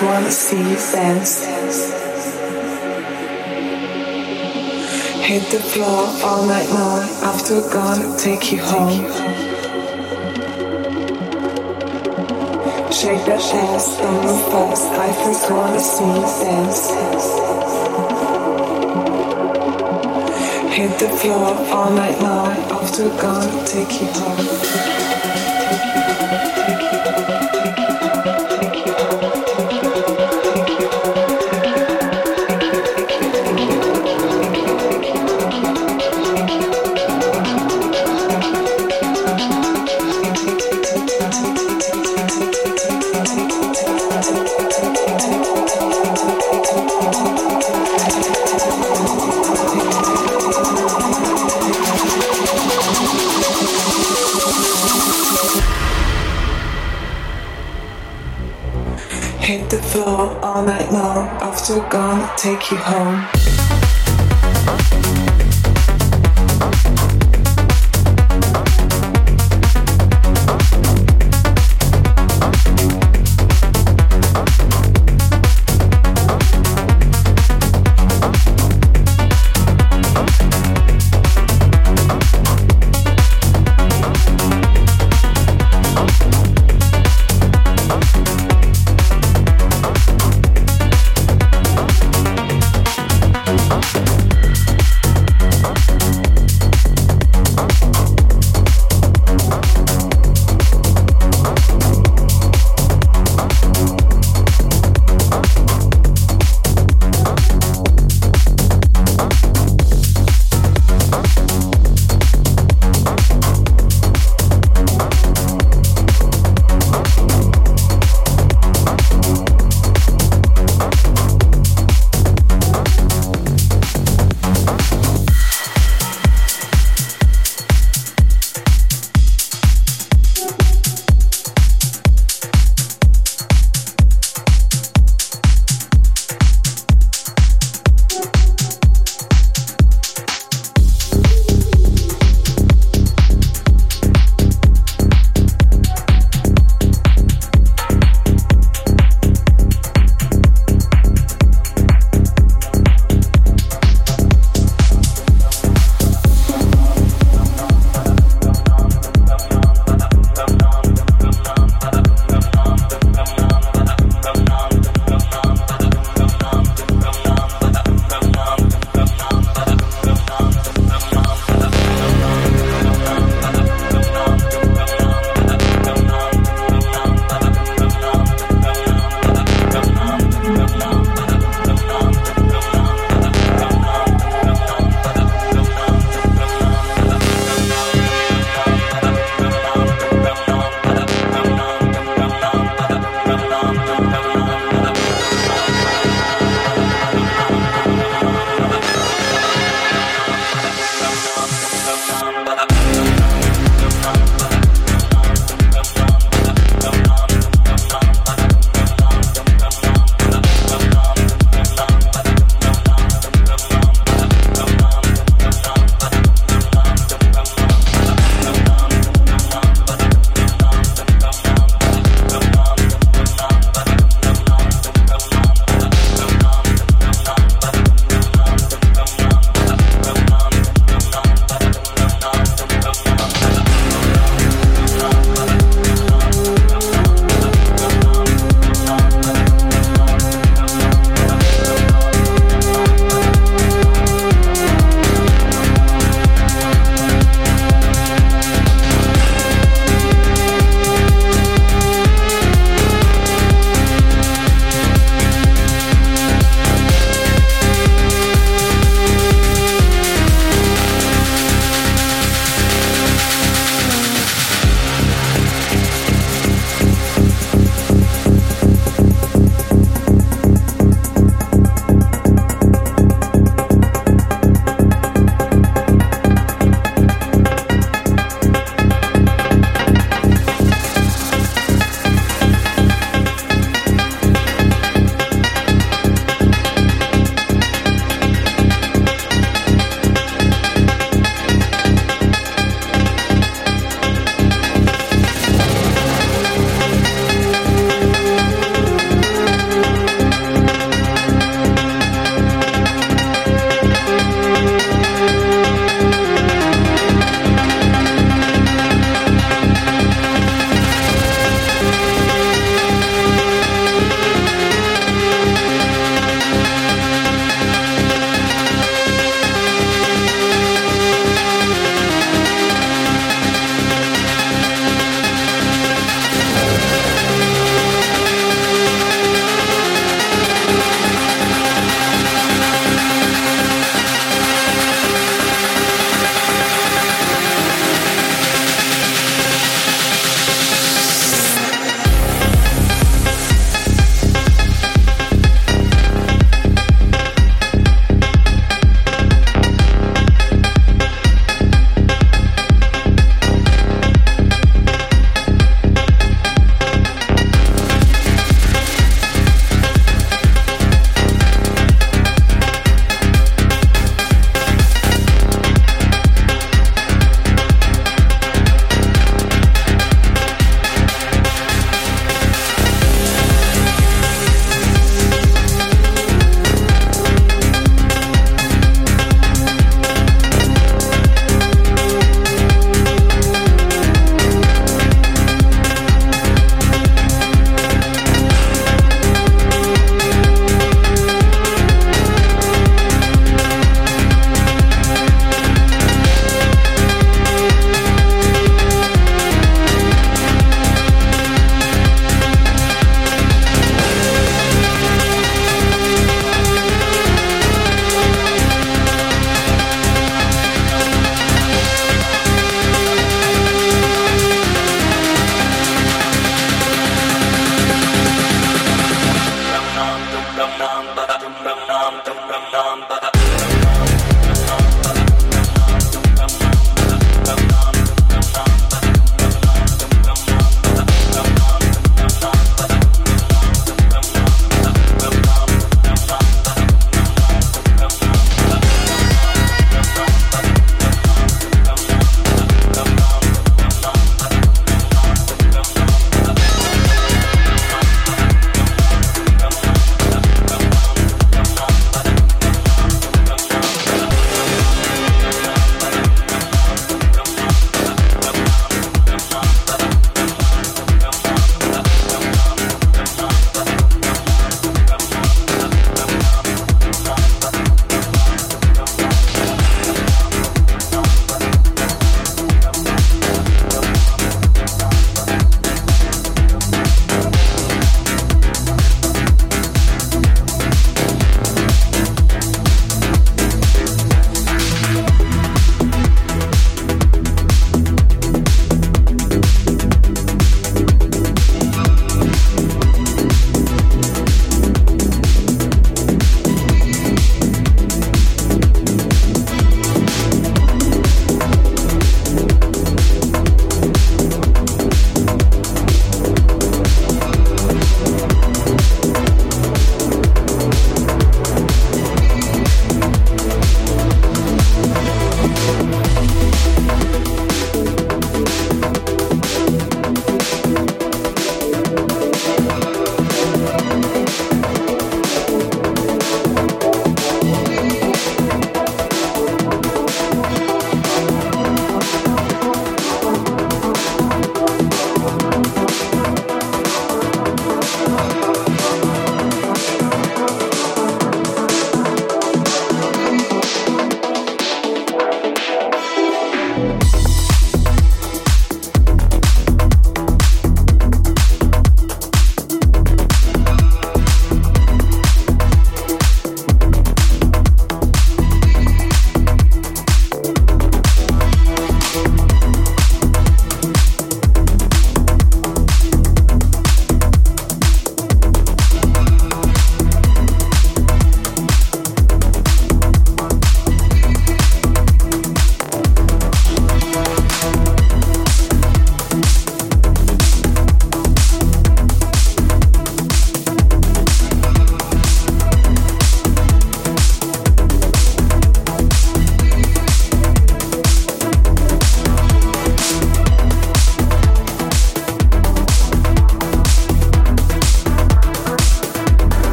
Wanna see you dance. Hit the floor all night long. After gonna take you home. Shake that ass, don't move fast. I first wanna see you dance. Hit the floor all night long. After gonna take you home. After gonna take you home.